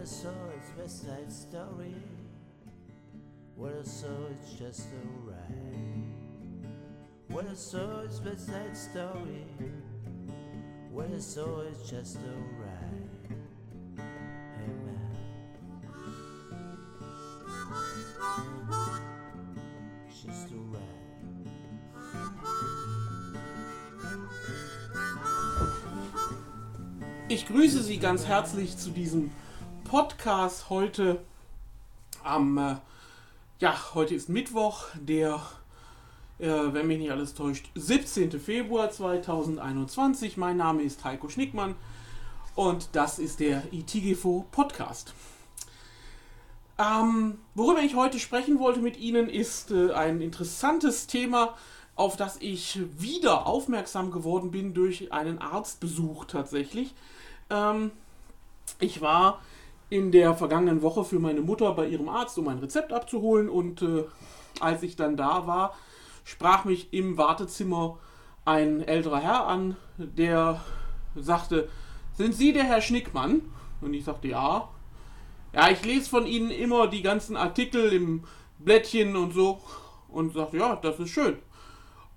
I saw it's West Side Story. What I saw it's just a ride. What I saw it's West Side Story. What I saw it's just a ride. Hey man. It's just a ride. Ich grüße Sie ganz herzlich zu diesem Podcast heute am, äh, ja, heute ist Mittwoch, der, äh, wenn mich nicht alles täuscht, 17. Februar 2021. Mein Name ist Heiko Schnickmann und das ist der ITGFO Podcast. Ähm, worüber ich heute sprechen wollte mit Ihnen ist äh, ein interessantes Thema, auf das ich wieder aufmerksam geworden bin durch einen Arztbesuch tatsächlich. Ähm, ich war in der vergangenen Woche für meine Mutter bei ihrem Arzt, um ein Rezept abzuholen und äh, als ich dann da war, sprach mich im Wartezimmer ein älterer Herr an, der sagte, sind Sie der Herr Schnickmann? Und ich sagte, ja. Ja, ich lese von Ihnen immer die ganzen Artikel im Blättchen und so. Und sagte, ja, das ist schön.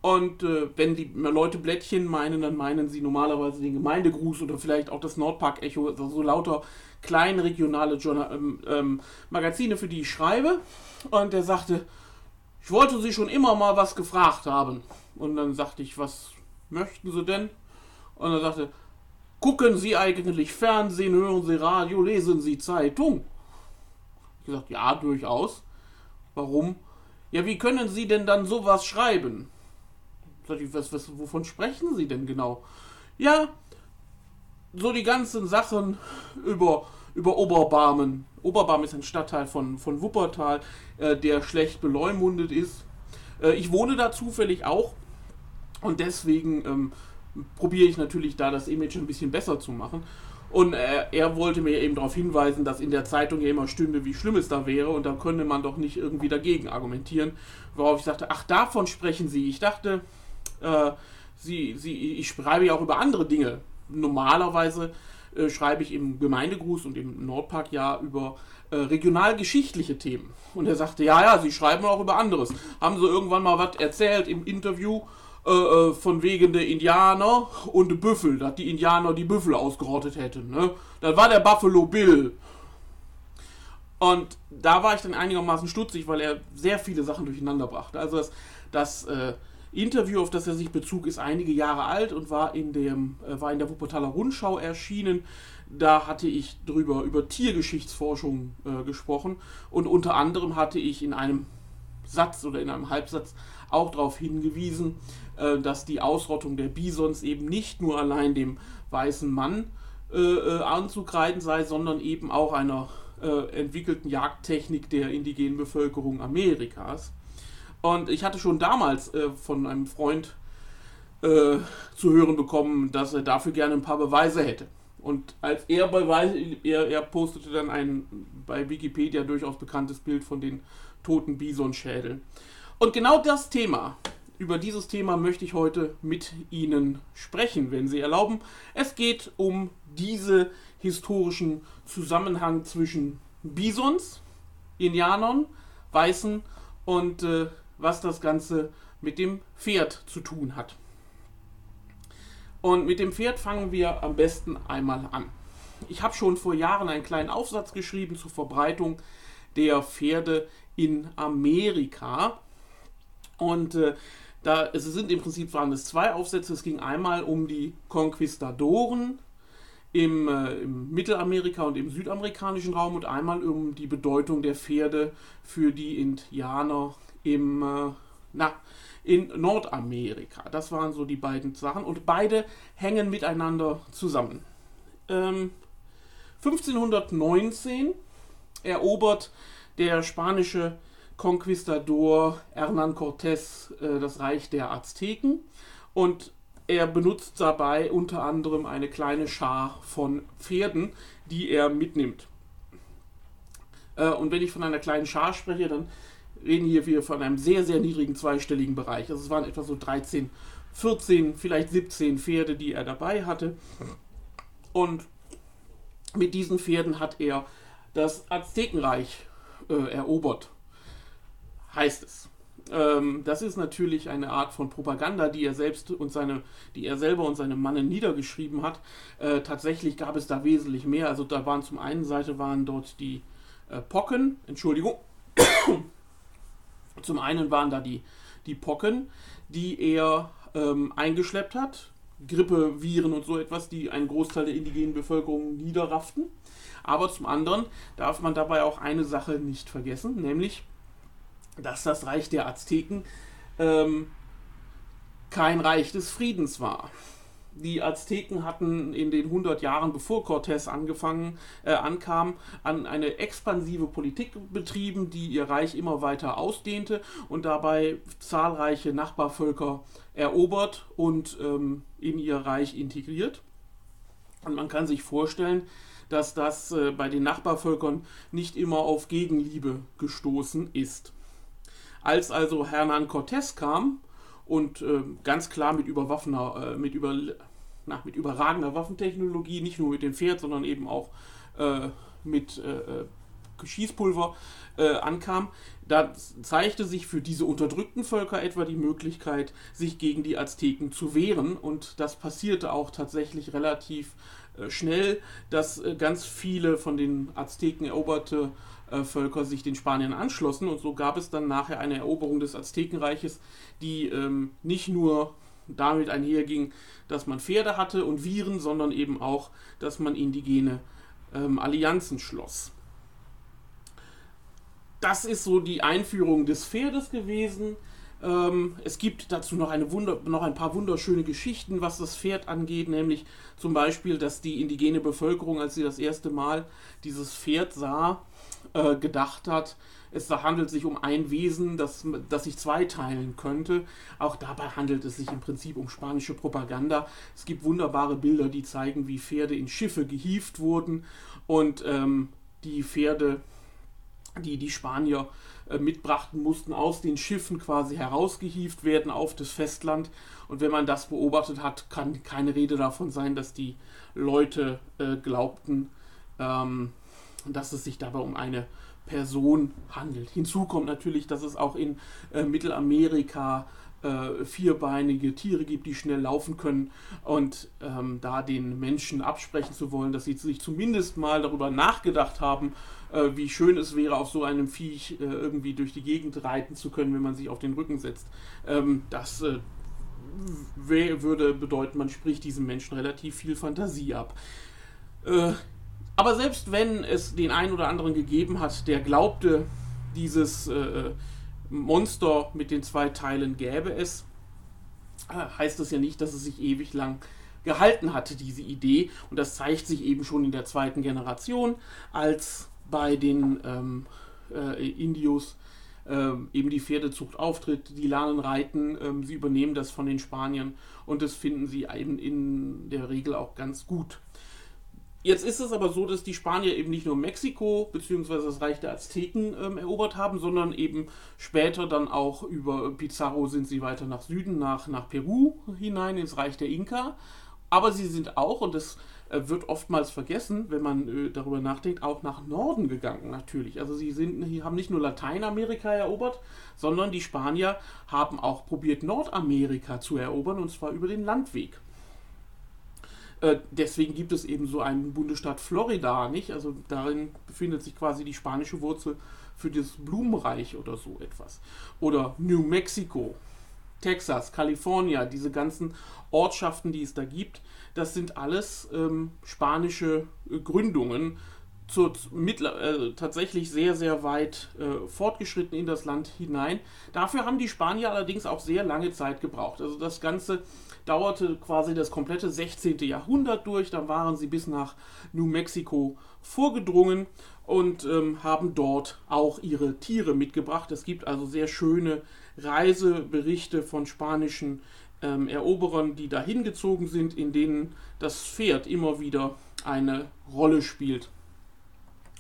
Und äh, wenn die Leute Blättchen meinen, dann meinen sie normalerweise den Gemeindegruß oder vielleicht auch das Nordpark-Echo, also so lauter kleine regionale Journal ähm, ähm, Magazine, für die ich schreibe. Und er sagte, ich wollte Sie schon immer mal was gefragt haben. Und dann sagte ich, was möchten Sie denn? Und er sagte, gucken Sie eigentlich Fernsehen, hören Sie Radio, lesen Sie Zeitung? Ich gesagt, ja, durchaus. Warum? Ja, wie können Sie denn dann sowas schreiben? Was, was, wovon sprechen Sie denn genau? Ja, so die ganzen Sachen über, über Oberbarmen. Oberbarmen ist ein Stadtteil von, von Wuppertal, äh, der schlecht beleumundet ist. Äh, ich wohne da zufällig auch und deswegen ähm, probiere ich natürlich da das Image ein bisschen besser zu machen. Und äh, er wollte mir eben darauf hinweisen, dass in der Zeitung ja immer stünde, wie schlimm es da wäre und da könnte man doch nicht irgendwie dagegen argumentieren. Worauf ich sagte, ach, davon sprechen Sie. Ich dachte, äh, sie, sie, ich schreibe ja auch über andere Dinge. Normalerweise äh, schreibe ich im Gemeindegruß und im Nordpark ja über äh, regionalgeschichtliche Themen. Und er sagte, ja, ja, Sie schreiben auch über anderes. Haben Sie irgendwann mal was erzählt im Interview äh, äh, von wegen der Indianer und Büffel, dass die Indianer die Büffel ausgerottet hätten. Ne? Das war der Buffalo Bill. Und da war ich dann einigermaßen stutzig, weil er sehr viele Sachen durcheinander brachte. Also das, das äh, Interview, auf das er sich bezog, ist einige Jahre alt und war in, dem, äh, war in der Wuppertaler Rundschau erschienen. Da hatte ich drüber über Tiergeschichtsforschung äh, gesprochen und unter anderem hatte ich in einem Satz oder in einem Halbsatz auch darauf hingewiesen, äh, dass die Ausrottung der Bisons eben nicht nur allein dem weißen Mann äh, äh, anzukreiden sei, sondern eben auch einer entwickelten Jagdtechnik der indigenen Bevölkerung Amerikas. Und ich hatte schon damals äh, von einem Freund äh, zu hören bekommen, dass er dafür gerne ein paar Beweise hätte. Und als er Beweise, er, er postete dann ein bei Wikipedia durchaus bekanntes Bild von den toten Bisonschädeln. Und genau das Thema, über dieses Thema möchte ich heute mit Ihnen sprechen, wenn Sie erlauben. Es geht um diese historischen Zusammenhang zwischen Bisons, Indianern, Weißen und äh, was das Ganze mit dem Pferd zu tun hat. Und mit dem Pferd fangen wir am besten einmal an. Ich habe schon vor Jahren einen kleinen Aufsatz geschrieben zur Verbreitung der Pferde in Amerika. Und äh, da, es sind im Prinzip waren es zwei Aufsätze. Es ging einmal um die Konquistadoren im, äh, im Mittelamerika und im südamerikanischen Raum und einmal um die Bedeutung der Pferde für die Indianer im, äh, na, in Nordamerika. Das waren so die beiden Sachen und beide hängen miteinander zusammen. Ähm, 1519 erobert der spanische Conquistador Hernán Cortés äh, das Reich der Azteken und er benutzt dabei unter anderem eine kleine Schar von Pferden, die er mitnimmt. Äh, und wenn ich von einer kleinen Schar spreche, dann reden hier wir von einem sehr, sehr niedrigen zweistelligen Bereich. Also es waren etwa so 13, 14, vielleicht 17 Pferde, die er dabei hatte. Und mit diesen Pferden hat er das Aztekenreich äh, erobert, heißt es. Ähm, das ist natürlich eine Art von Propaganda, die er selbst und seine, die er selber und seine Mannen niedergeschrieben hat. Äh, tatsächlich gab es da wesentlich mehr. Also da waren zum einen Seite waren dort die äh, Pocken, Entschuldigung. Zum einen waren da die, die Pocken, die er ähm, eingeschleppt hat. Grippe, Viren und so etwas, die einen Großteil der indigenen Bevölkerung niederrafften. Aber zum anderen darf man dabei auch eine Sache nicht vergessen, nämlich dass das Reich der Azteken ähm, kein Reich des Friedens war. Die Azteken hatten in den 100 Jahren, bevor Cortés angefangen äh, ankam, an eine expansive Politik betrieben, die ihr Reich immer weiter ausdehnte und dabei zahlreiche Nachbarvölker erobert und ähm, in ihr Reich integriert. Und man kann sich vorstellen, dass das äh, bei den Nachbarvölkern nicht immer auf Gegenliebe gestoßen ist. Als also Hernán Cortés kam und äh, ganz klar mit, äh, mit, über, na, mit überragender Waffentechnologie, nicht nur mit dem Pferd, sondern eben auch äh, mit äh, äh, Schießpulver äh, ankam, da zeigte sich für diese unterdrückten Völker etwa die Möglichkeit, sich gegen die Azteken zu wehren. Und das passierte auch tatsächlich relativ schnell, dass ganz viele von den Azteken eroberte Völker sich den Spaniern anschlossen und so gab es dann nachher eine Eroberung des Aztekenreiches, die ähm, nicht nur damit einherging, dass man Pferde hatte und Viren, sondern eben auch, dass man indigene ähm, Allianzen schloss. Das ist so die Einführung des Pferdes gewesen. Ähm, es gibt dazu noch, eine Wunder, noch ein paar wunderschöne Geschichten, was das Pferd angeht, nämlich zum Beispiel, dass die indigene Bevölkerung, als sie das erste Mal dieses Pferd sah, äh, gedacht hat, es handelt sich um ein Wesen, das, das sich zweiteilen könnte. Auch dabei handelt es sich im Prinzip um spanische Propaganda. Es gibt wunderbare Bilder, die zeigen, wie Pferde in Schiffe gehievt wurden und ähm, die Pferde, die die Spanier äh, mitbrachten, mussten aus den Schiffen quasi herausgehievt werden auf das Festland. Und wenn man das beobachtet hat, kann keine Rede davon sein, dass die Leute äh, glaubten, ähm, dass es sich dabei um eine Person handelt. Hinzu kommt natürlich, dass es auch in äh, Mittelamerika äh, vierbeinige Tiere gibt, die schnell laufen können und ähm, da den Menschen absprechen zu wollen, dass sie sich zumindest mal darüber nachgedacht haben, äh, wie schön es wäre, auf so einem Viech äh, irgendwie durch die Gegend reiten zu können, wenn man sich auf den Rücken setzt. Ähm, das äh, würde bedeuten, man spricht diesen Menschen relativ viel Fantasie ab. Äh, aber selbst wenn es den einen oder anderen gegeben hat, der glaubte, dieses äh, Monster mit den zwei Teilen gäbe es, äh, heißt das ja nicht, dass es sich ewig lang gehalten hatte, diese Idee. Und das zeigt sich eben schon in der zweiten Generation, als bei den ähm, äh, Indios ähm, eben die Pferdezucht auftritt, die lernen reiten, ähm, sie übernehmen das von den Spaniern und das finden sie eben in der Regel auch ganz gut. Jetzt ist es aber so, dass die Spanier eben nicht nur Mexiko bzw. das Reich der Azteken ähm, erobert haben, sondern eben später dann auch über Pizarro sind sie weiter nach Süden, nach, nach Peru hinein, ins Reich der Inka. Aber sie sind auch, und das äh, wird oftmals vergessen, wenn man äh, darüber nachdenkt, auch nach Norden gegangen natürlich. Also sie sind, haben nicht nur Lateinamerika erobert, sondern die Spanier haben auch probiert, Nordamerika zu erobern, und zwar über den Landweg. Äh, deswegen gibt es eben so einen Bundesstaat Florida, nicht? Also darin befindet sich quasi die spanische Wurzel für das Blumenreich oder so etwas. Oder New Mexico, Texas, Kalifornien, diese ganzen Ortschaften, die es da gibt, das sind alles ähm, spanische äh, Gründungen, zur, äh, tatsächlich sehr, sehr weit äh, fortgeschritten in das Land hinein. Dafür haben die Spanier allerdings auch sehr lange Zeit gebraucht. Also das Ganze dauerte quasi das komplette 16. Jahrhundert durch. Dann waren sie bis nach New Mexico vorgedrungen und ähm, haben dort auch ihre Tiere mitgebracht. Es gibt also sehr schöne Reiseberichte von spanischen ähm, Eroberern, die dahin gezogen sind, in denen das Pferd immer wieder eine Rolle spielt.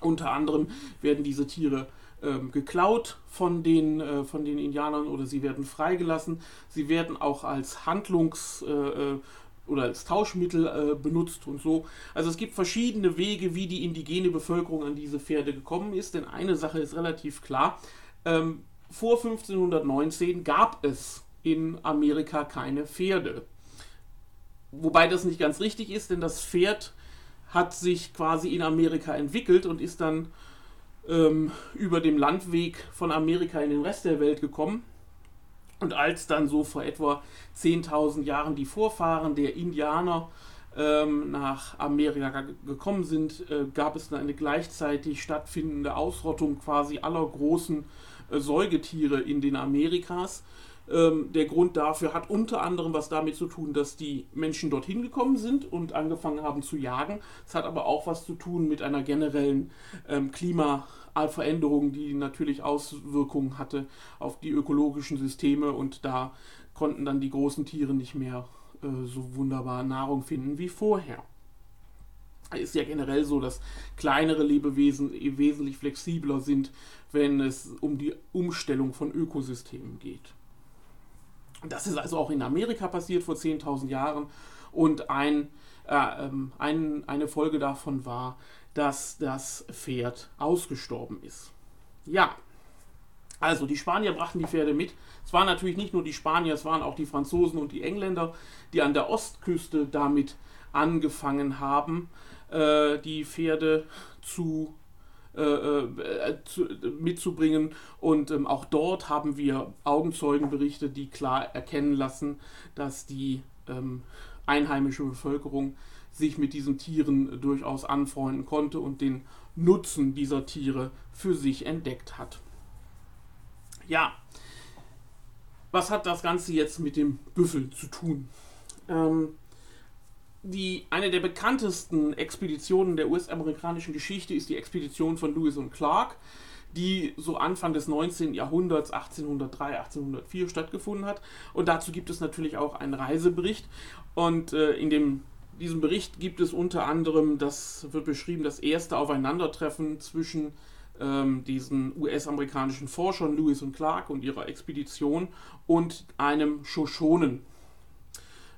Unter anderem werden diese Tiere ähm, geklaut von den, äh, von den Indianern oder sie werden freigelassen. Sie werden auch als Handlungs- äh, äh oder als Tauschmittel äh, benutzt und so. Also es gibt verschiedene Wege, wie die indigene Bevölkerung an diese Pferde gekommen ist. Denn eine Sache ist relativ klar. Ähm, vor 1519 gab es in Amerika keine Pferde. Wobei das nicht ganz richtig ist, denn das Pferd hat sich quasi in Amerika entwickelt und ist dann ähm, über dem Landweg von Amerika in den Rest der Welt gekommen. Und als dann so vor etwa 10.000 Jahren die Vorfahren der Indianer ähm, nach Amerika gekommen sind, äh, gab es dann eine gleichzeitig stattfindende Ausrottung quasi aller großen äh, Säugetiere in den Amerikas. Ähm, der Grund dafür hat unter anderem was damit zu tun, dass die Menschen dorthin gekommen sind und angefangen haben zu jagen. Es hat aber auch was zu tun mit einer generellen ähm, Klimaveränderung, die natürlich Auswirkungen hatte auf die ökologischen Systeme und da konnten dann die großen Tiere nicht mehr äh, so wunderbar Nahrung finden wie vorher. Es ist ja generell so, dass kleinere Lebewesen wesentlich flexibler sind, wenn es um die Umstellung von Ökosystemen geht. Das ist also auch in Amerika passiert vor 10.000 Jahren und ein, äh, ähm, ein, eine Folge davon war, dass das Pferd ausgestorben ist. Ja, also die Spanier brachten die Pferde mit. Es waren natürlich nicht nur die Spanier, es waren auch die Franzosen und die Engländer, die an der Ostküste damit angefangen haben, äh, die Pferde zu äh, zu, mitzubringen. Und ähm, auch dort haben wir Augenzeugenberichte, die klar erkennen lassen, dass die ähm, einheimische Bevölkerung sich mit diesen Tieren durchaus anfreunden konnte und den Nutzen dieser Tiere für sich entdeckt hat. Ja, was hat das Ganze jetzt mit dem Büffel zu tun? Ähm, die, eine der bekanntesten Expeditionen der US-amerikanischen Geschichte ist die Expedition von Lewis und Clark, die so Anfang des 19. Jahrhunderts, 1803, 1804 stattgefunden hat. Und dazu gibt es natürlich auch einen Reisebericht. Und äh, in dem, diesem Bericht gibt es unter anderem, das wird beschrieben, das erste Aufeinandertreffen zwischen ähm, diesen US-amerikanischen Forschern Lewis und Clark und ihrer Expedition und einem Shoshonen.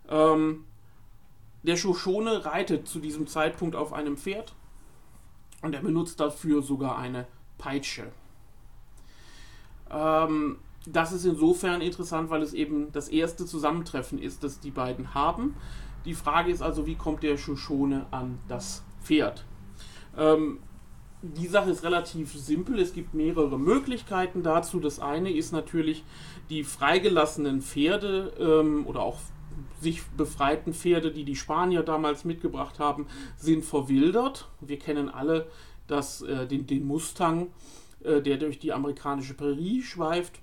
Ähm, der Shoshone reitet zu diesem Zeitpunkt auf einem Pferd und er benutzt dafür sogar eine Peitsche. Ähm, das ist insofern interessant, weil es eben das erste Zusammentreffen ist, das die beiden haben. Die Frage ist also, wie kommt der Shoshone an das Pferd? Ähm, die Sache ist relativ simpel. Es gibt mehrere Möglichkeiten dazu. Das eine ist natürlich die freigelassenen Pferde ähm, oder auch sich befreiten Pferde, die die Spanier damals mitgebracht haben, sind verwildert. Wir kennen alle das, äh, den, den Mustang, äh, der durch die amerikanische Prärie schweift.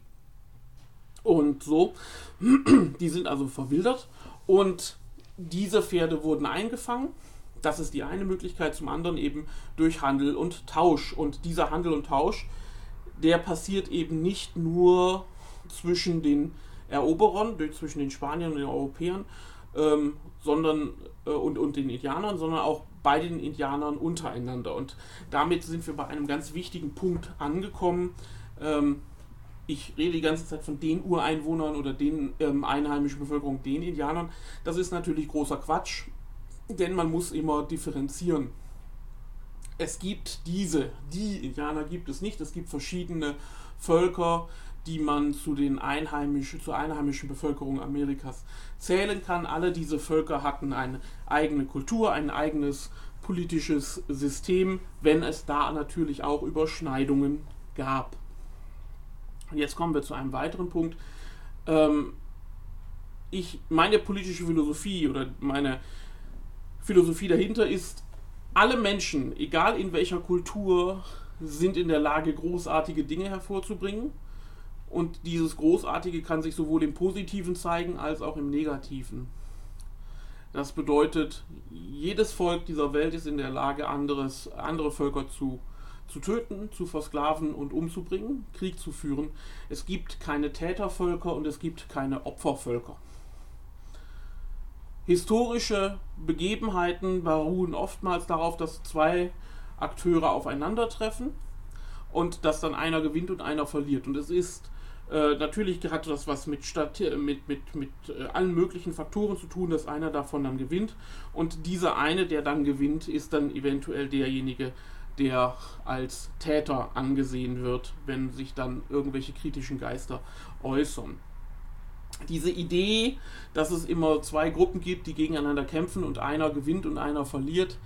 Und so, die sind also verwildert. Und diese Pferde wurden eingefangen. Das ist die eine Möglichkeit. Zum anderen eben durch Handel und Tausch. Und dieser Handel und Tausch, der passiert eben nicht nur zwischen den Eroberern, zwischen den Spaniern und den Europäern, ähm, sondern äh, und, und den Indianern, sondern auch bei den Indianern untereinander. Und damit sind wir bei einem ganz wichtigen Punkt angekommen. Ähm, ich rede die ganze Zeit von den Ureinwohnern oder den ähm, einheimischen Bevölkerung, den Indianern. Das ist natürlich großer Quatsch, denn man muss immer differenzieren. Es gibt diese, die Indianer gibt es nicht. Es gibt verschiedene Völker, die man zu den einheimischen, zur einheimischen Bevölkerung Amerikas zählen kann. Alle diese Völker hatten eine eigene Kultur, ein eigenes politisches System, wenn es da natürlich auch Überschneidungen gab. Und jetzt kommen wir zu einem weiteren Punkt. Ähm, ich, meine politische Philosophie oder meine Philosophie dahinter ist, alle Menschen, egal in welcher Kultur, sind in der Lage, großartige Dinge hervorzubringen. Und dieses Großartige kann sich sowohl im Positiven zeigen als auch im Negativen. Das bedeutet, jedes Volk dieser Welt ist in der Lage, anderes, andere Völker zu, zu töten, zu versklaven und umzubringen, Krieg zu führen. Es gibt keine Tätervölker und es gibt keine Opfervölker. Historische Begebenheiten beruhen oftmals darauf, dass zwei Akteure aufeinandertreffen und dass dann einer gewinnt und einer verliert. Und es ist Äh, natürlich hat das was mit, Stat mit, mit, mit äh, allen möglichen Faktoren zu tun, dass einer davon dann gewinnt. Und dieser eine, der dann gewinnt, ist dann eventuell derjenige, der als Täter angesehen wird, wenn sich dann irgendwelche kritischen Geister äußern. Diese Idee, dass es immer zwei Gruppen gibt, die gegeneinander kämpfen und einer gewinnt und einer verliert,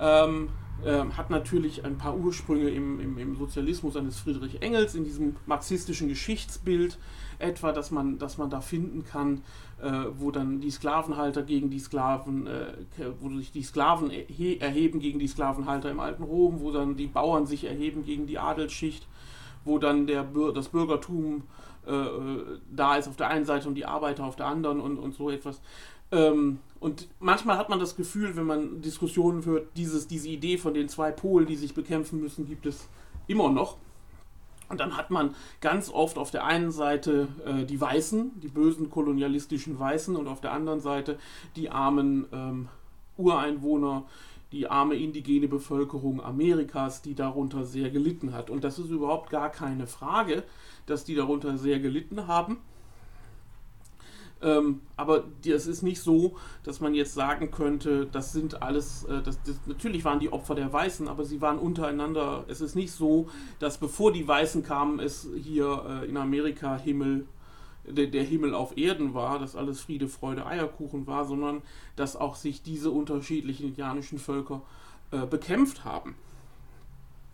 ähm, ähm, hat natürlich ein paar Ursprünge im, im, im, Sozialismus eines Friedrich Engels, in diesem marxistischen Geschichtsbild etwa, dass man, dass man da finden kann, äh, wo dann die Sklavenhalter gegen die Sklaven, äh, wo sich die Sklaven erheben gegen die Sklavenhalter im alten Rom, wo dann die Bauern sich erheben gegen die Adelsschicht, wo dann der, das Bürgertum äh, äh, da ist auf der einen Seite und die Arbeiter auf der anderen und, und so etwas. Ähm, und manchmal hat man das Gefühl, wenn man Diskussionen führt, dieses, diese Idee von den zwei Polen, die sich bekämpfen müssen, gibt es immer noch. Und dann hat man ganz oft auf der einen Seite äh, die Weißen, die bösen kolonialistischen Weißen, und auf der anderen Seite die armen ähm, Ureinwohner, die arme indigene Bevölkerung Amerikas, die darunter sehr gelitten hat. Und das ist überhaupt gar keine Frage, dass die darunter sehr gelitten haben. Ähm, aber es ist nicht so, dass man jetzt sagen könnte, das sind alles, äh, das, das, natürlich waren die Opfer der Weißen, aber sie waren untereinander. Es ist nicht so, dass bevor die Weißen kamen, es hier äh, in Amerika Himmel, der, der, Himmel auf Erden war, dass alles Friede, Freude, Eierkuchen war, sondern dass auch sich diese unterschiedlichen indianischen Völker äh, bekämpft haben.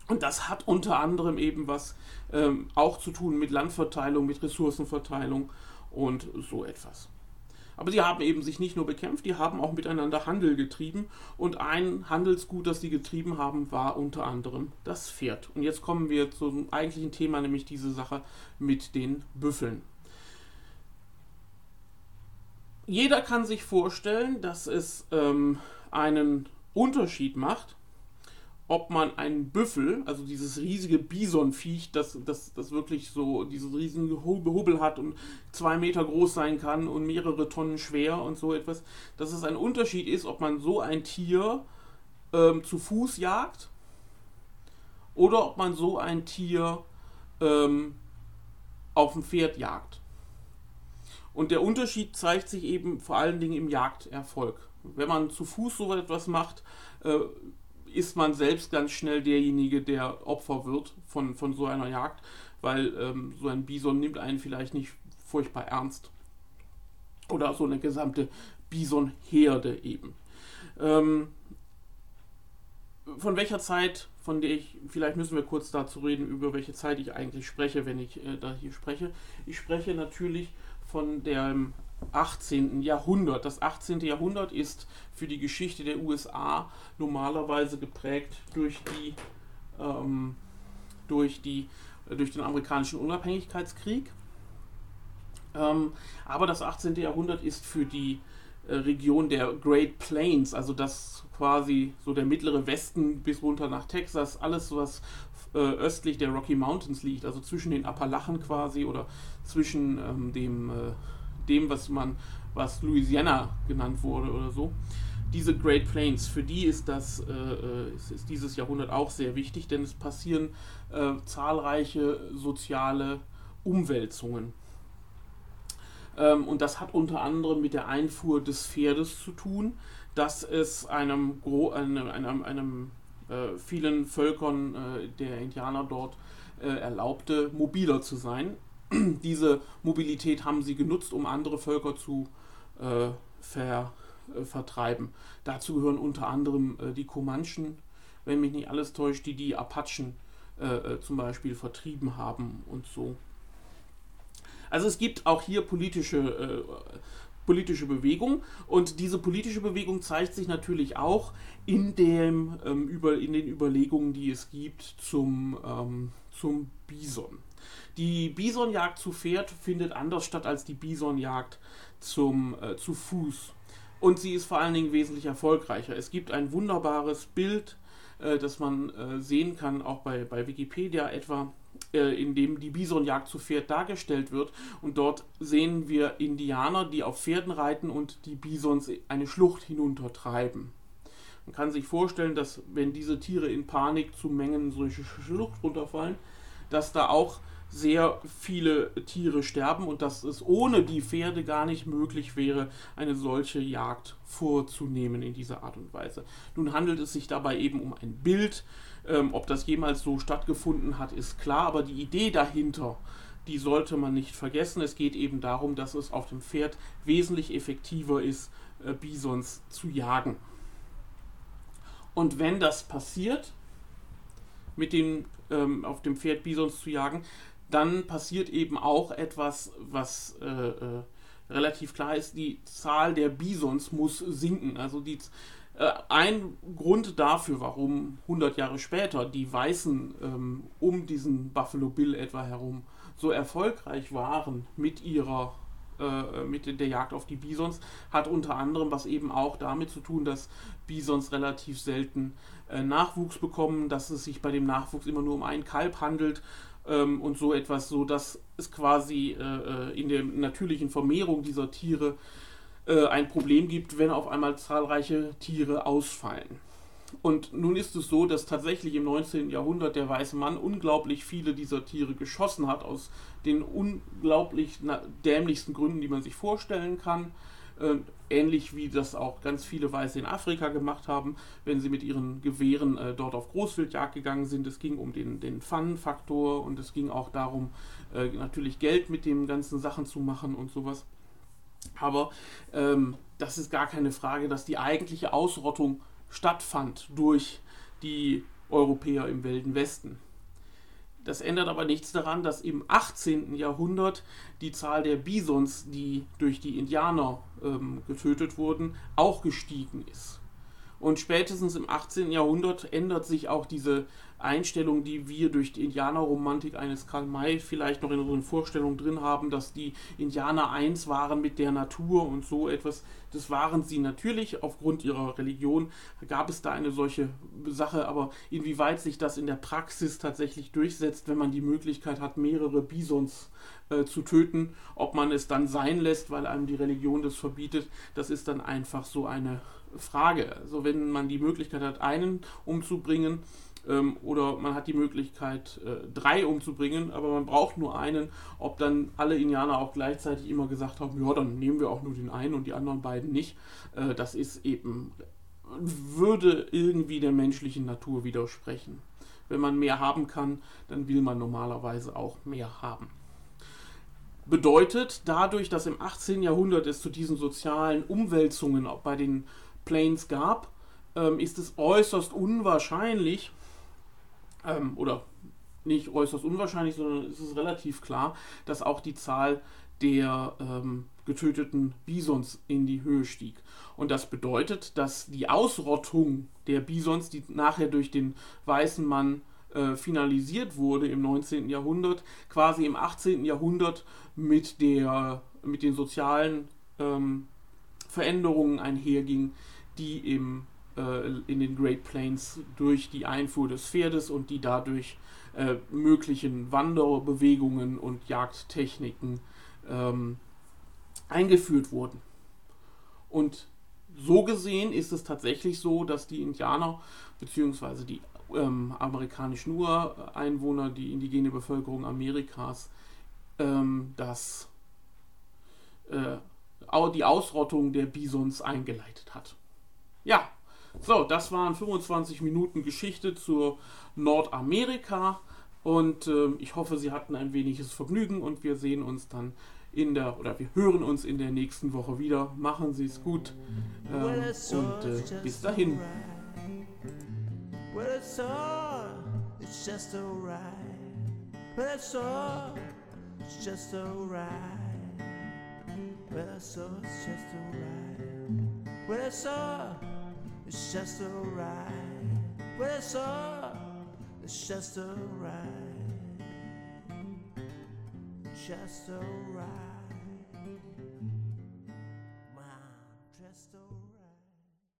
Und das hat unter anderem eben was ähm, auch zu tun mit Landverteilung, mit Ressourcenverteilung und so etwas. Aber sie haben eben sich nicht nur bekämpft, die haben auch miteinander Handel getrieben. Und ein Handelsgut, das sie getrieben haben, war unter anderem das Pferd. Und jetzt kommen wir zum eigentlichen Thema, nämlich diese Sache mit den Büffeln. Jeder kann sich vorstellen, dass es ähm, einen Unterschied macht, ob man einen Büffel, also dieses riesige Bisonviech, das, das, das wirklich so diesen riesigen Hubbel hat und zwei Meter groß sein kann und mehrere Tonnen schwer und so etwas, dass es ein Unterschied ist, ob man so ein Tier ähm, zu Fuß jagt oder ob man so ein Tier ähm, auf dem Pferd jagt. Und der Unterschied zeigt sich eben vor allen Dingen im Jagderfolg. Wenn man zu Fuß so etwas macht, äh, ist man selbst ganz schnell derjenige, der Opfer wird von, von so einer Jagd, weil ähm, so ein Bison nimmt einen vielleicht nicht furchtbar ernst. Oder so eine gesamte Bisonherde eben. Ähm, von welcher Zeit, von der ich, vielleicht müssen wir kurz dazu reden, über welche Zeit ich eigentlich spreche, wenn ich äh, da hier spreche. Ich spreche natürlich von dem 18. Jahrhundert. Das 18. Jahrhundert ist für die Geschichte der USA normalerweise geprägt durch die ähm, durch die durch den amerikanischen Unabhängigkeitskrieg. Ähm, aber das 18. Jahrhundert ist für die äh, Region der Great Plains, also das quasi so der mittlere Westen bis runter nach Texas, alles was äh, östlich der Rocky Mountains liegt, also zwischen den Appalachen quasi oder zwischen ähm, dem äh, dem, was man, was Louisiana genannt wurde oder so. Diese Great Plains, für die ist das äh, äh, ist, ist, dieses Jahrhundert auch sehr wichtig, denn es passieren äh, zahlreiche soziale Umwälzungen. Ähm, und das hat unter anderem mit der Einfuhr des Pferdes zu tun, dass es einem, einem, einem, einem äh, vielen Völkern äh, der Indianer dort äh, erlaubte, mobiler zu sein diese Mobilität haben sie genutzt, um andere Völker zu äh, ver, äh, vertreiben. Dazu gehören unter anderem äh, die Comanchen, wenn mich nicht alles täuscht, die die Apachen äh, äh, zum Beispiel vertrieben haben und so. Also es gibt auch hier politische, äh, politische Bewegung und diese politische Bewegung zeigt sich natürlich auch in, dem, ähm, über, in den Überlegungen, die es gibt zum, ähm, zum Bison. Die Bisonjagd zu Pferd findet anders statt als die Bisonjagd zum, äh, zu Fuß. Und sie ist vor allen Dingen wesentlich erfolgreicher. Es gibt ein wunderbares Bild, äh, das man äh, sehen kann, auch bei, bei Wikipedia etwa, äh, in dem die Bisonjagd zu Pferd dargestellt wird. Und dort sehen wir Indianer, die auf Pferden reiten und die Bisons eine Schlucht hinuntertreiben. Man kann sich vorstellen, dass wenn diese Tiere in Panik zu Mengen solche Schlucht runterfallen, dass da auch sehr viele Tiere sterben und dass es ohne die Pferde gar nicht möglich wäre, eine solche Jagd vorzunehmen in dieser Art und Weise. Nun handelt es sich dabei eben um ein Bild. Ähm, ob das jemals so stattgefunden hat, ist klar, aber die Idee dahinter, die sollte man nicht vergessen. Es geht eben darum, dass es auf dem Pferd wesentlich effektiver ist, äh, Bisons zu jagen. Und wenn das passiert, mit dem ähm, auf dem Pferd Bisons zu jagen, dann passiert eben auch etwas, was äh, äh, relativ klar ist, die Zahl der Bisons muss sinken. Also die, äh, ein Grund dafür, warum 100 Jahre später die Weißen ähm, um diesen Buffalo Bill etwa herum so erfolgreich waren mit ihrer äh, mit der Jagd auf die Bisons, hat unter anderem was eben auch damit zu tun, dass Bisons relativ selten äh, Nachwuchs bekommen, dass es sich bei dem Nachwuchs immer nur um ein Kalb handelt ähm, und so etwas, so dass es quasi äh, äh, in der natürlichen Vermehrung dieser Tiere äh, ein Problem gibt, wenn auf einmal zahlreiche Tiere ausfallen. Und nun ist es so, dass tatsächlich im 19. Jahrhundert der weiße Mann unglaublich viele dieser Tiere geschossen hat, aus den unglaublich dämlichsten Gründen, die man sich vorstellen kann. Äh, ähnlich wie das auch ganz viele Weiße in Afrika gemacht haben, wenn sie mit ihren Gewehren äh, dort auf Großwildjagd gegangen sind. Es ging um den, den Fun-Faktor und es ging auch darum, äh, natürlich Geld mit den ganzen Sachen zu machen und sowas. Aber ähm, das ist gar keine Frage, dass die eigentliche Ausrottung stattfand durch die Europäer im Wilden Westen. Das ändert aber nichts daran, dass im 18. Jahrhundert die Zahl der Bisons, die durch die Indianer ähm, getötet wurden, auch gestiegen ist. Und spätestens im 18. Jahrhundert ändert sich auch diese Einstellung, die wir durch die Indianerromantik eines Karl May vielleicht noch in unseren Vorstellungen drin haben, dass die Indianer eins waren mit der Natur und so etwas. Das waren sie natürlich aufgrund ihrer Religion. Gab es da eine solche Sache, aber inwieweit sich das in der Praxis tatsächlich durchsetzt, wenn man die Möglichkeit hat, mehrere Bisons äh, zu töten, ob man es dann sein lässt, weil einem die Religion das verbietet, das ist dann einfach so eine Frage. Also wenn man die Möglichkeit hat, einen umzubringen, ähm, oder man hat die Möglichkeit, äh, drei umzubringen, aber man braucht nur einen. Ob dann alle Indianer auch gleichzeitig immer gesagt haben, ja, dann nehmen wir auch nur den einen und die anderen beiden nicht, äh, das ist eben, würde irgendwie der menschlichen Natur widersprechen. Wenn man mehr haben kann, dann will man normalerweise auch mehr haben. Bedeutet, dadurch, dass im 18. Jahrhundert es zu diesen sozialen Umwälzungen auch bei den Plains gab, ähm, ist es äußerst unwahrscheinlich, ähm, oder nicht äußerst unwahrscheinlich, sondern es ist relativ klar, dass auch die Zahl der ähm, getöteten Bisons in die Höhe stieg. Und das bedeutet, dass die Ausrottung der Bisons, die nachher durch den weißen Mann äh, finalisiert wurde im 19. Jahrhundert, quasi im 18. Jahrhundert mit, der, mit den sozialen ähm, Veränderungen einherging, die im in den Great Plains durch die Einfuhr des Pferdes und die dadurch äh, möglichen Wanderbewegungen und Jagdtechniken ähm, eingeführt wurden. Und so gesehen ist es tatsächlich so, dass die Indianer bzw. die ähm, amerikanischen Ureinwohner, die indigene Bevölkerung Amerikas, ähm, das, äh, die Ausrottung der Bisons eingeleitet hat. Ja, so, das waren 25 Minuten Geschichte zur Nordamerika und äh, ich hoffe, Sie hatten ein weniges Vergnügen und wir sehen uns dann in der oder wir hören uns in der nächsten Woche wieder. Machen Sie es gut ähm, und äh, bis dahin. Well, it's all, it's just alright. Well, it's all, it's just alright. Well, it's all, it's just alright. Well, it's all. It's just alright. Well, it's all, it's just alright. Just alright.